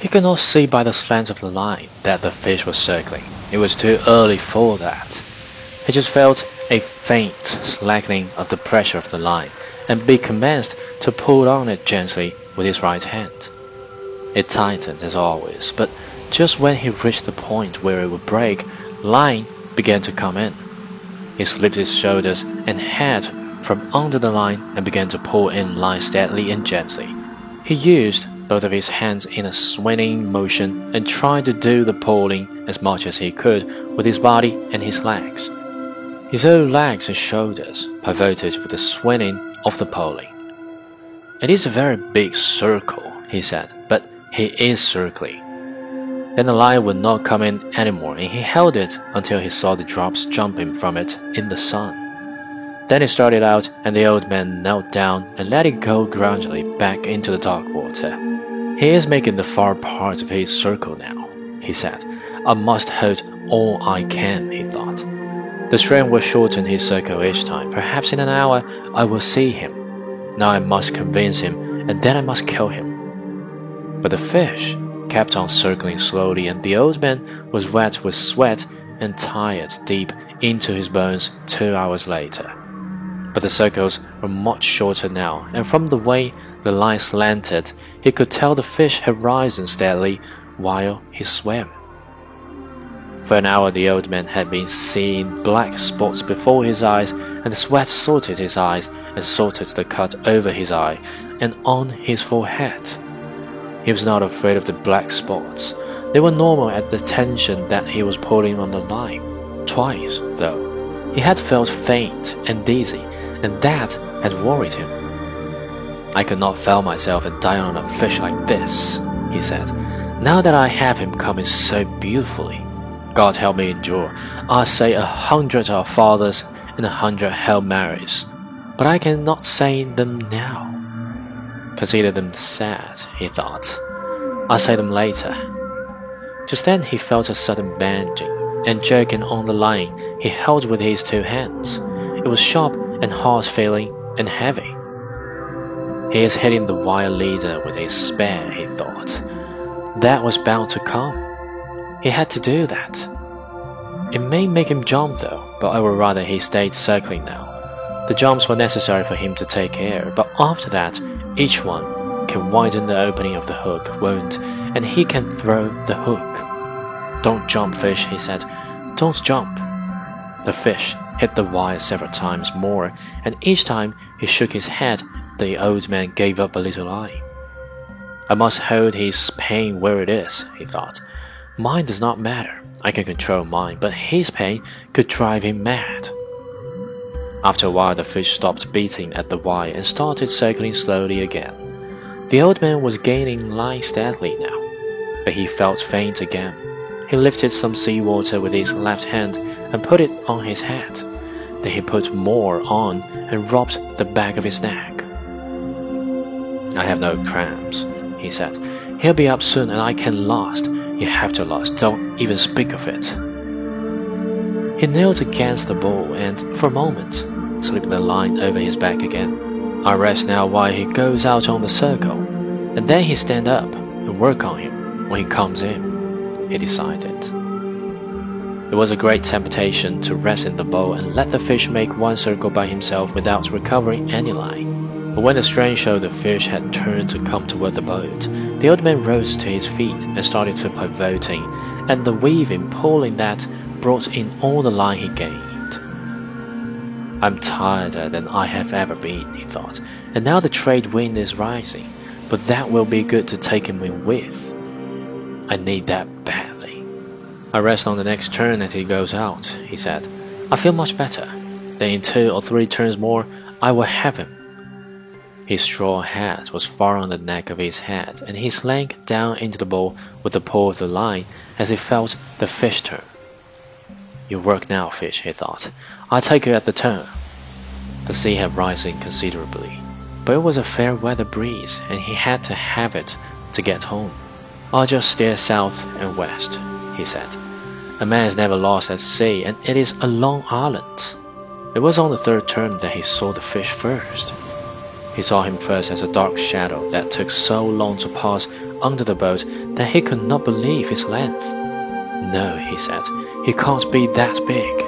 He could not see by the slant of the line that the fish was circling. It was too early for that. He just felt a faint slackening of the pressure of the line, and Big commenced to pull on it gently with his right hand. It tightened as always, but just when he reached the point where it would break, line began to come in. He slipped his shoulders and head from under the line and began to pull in line steadily and gently. He used both of his hands in a swinging motion and tried to do the pulling as much as he could with his body and his legs. His own legs and shoulders pivoted with the swinging of the pulling. It is a very big circle, he said, but he is circling. Then the line would not come in anymore, and he held it until he saw the drops jumping from it in the sun. Then it started out, and the old man knelt down and let it go gradually back into the dark water. He is making the far part of his circle now, he said. I must hold all I can, he thought. The strain will shorten his circle each time. Perhaps in an hour I will see him. Now I must convince him, and then I must kill him. But the fish kept on circling slowly, and the old man was wet with sweat and tired deep into his bones two hours later but the circles were much shorter now, and from the way the line slanted, he could tell the fish had risen steadily while he swam. For an hour the old man had been seeing black spots before his eyes, and the sweat salted his eyes and salted the cut over his eye and on his forehead. He was not afraid of the black spots. They were normal at the tension that he was pulling on the line. Twice, though, he had felt faint and dizzy and that had worried him. I could not fell myself and die on a fish like this, he said. Now that I have him coming so beautifully, God help me endure. I'll say a hundred Our Fathers and a hundred Hail Marys, but I cannot say them now. Consider them sad, he thought. I'll say them later. Just then he felt a sudden bending and jerking on the line he held with his two hands. It was sharp and hard feeling and heavy. He is hitting the wire leader with a spear, he thought. That was bound to come. He had to do that. It may make him jump though, but I would rather he stayed circling now. The jumps were necessary for him to take air, but after that, each one can widen the opening of the hook wound, and he can throw the hook. Don't jump, fish, he said. Don't jump. The fish hit the wire several times more, and each time he shook his head, the old man gave up a little lie. I must hold his pain where it is, he thought. Mine does not matter. I can control mine, but his pain could drive him mad. After a while, the fish stopped beating at the wire and started circling slowly again. The old man was gaining line steadily now, but he felt faint again. He lifted some sea water with his left hand and put it on his head. Then he put more on and rubbed the back of his neck. I have no cramps, he said. He'll be up soon and I can last. You have to last, don't even speak of it. He knelt against the bowl and, for a moment, slipped the line over his back again. I rest now while he goes out on the circle, and then he stand up and work on him when he comes in, he decided. It was a great temptation to rest in the bowl and let the fish make one circle by himself without recovering any line. But when the strain showed the fish had turned to come toward the boat, the old man rose to his feet and started to pivoting, and the weaving, pulling that brought in all the line he gained. I'm tireder than I have ever been, he thought, and now the trade wind is rising, but that will be good to take him in with. I need that badly. I rest on the next turn and he goes out, he said. I feel much better. Then in two or three turns more, I will have him. His straw hat was far on the neck of his head, and he slank down into the bowl with the pull of the line as he felt the fish turn. You work now, fish, he thought. I'll take you at the turn. The sea had risen considerably, but it was a fair weather breeze, and he had to have it to get home. I'll just steer south and west he said. A man is never lost at sea, and it is a long island. It was on the third term that he saw the fish first. He saw him first as a dark shadow that took so long to pass under the boat that he could not believe his length. No, he said, he can't be that big.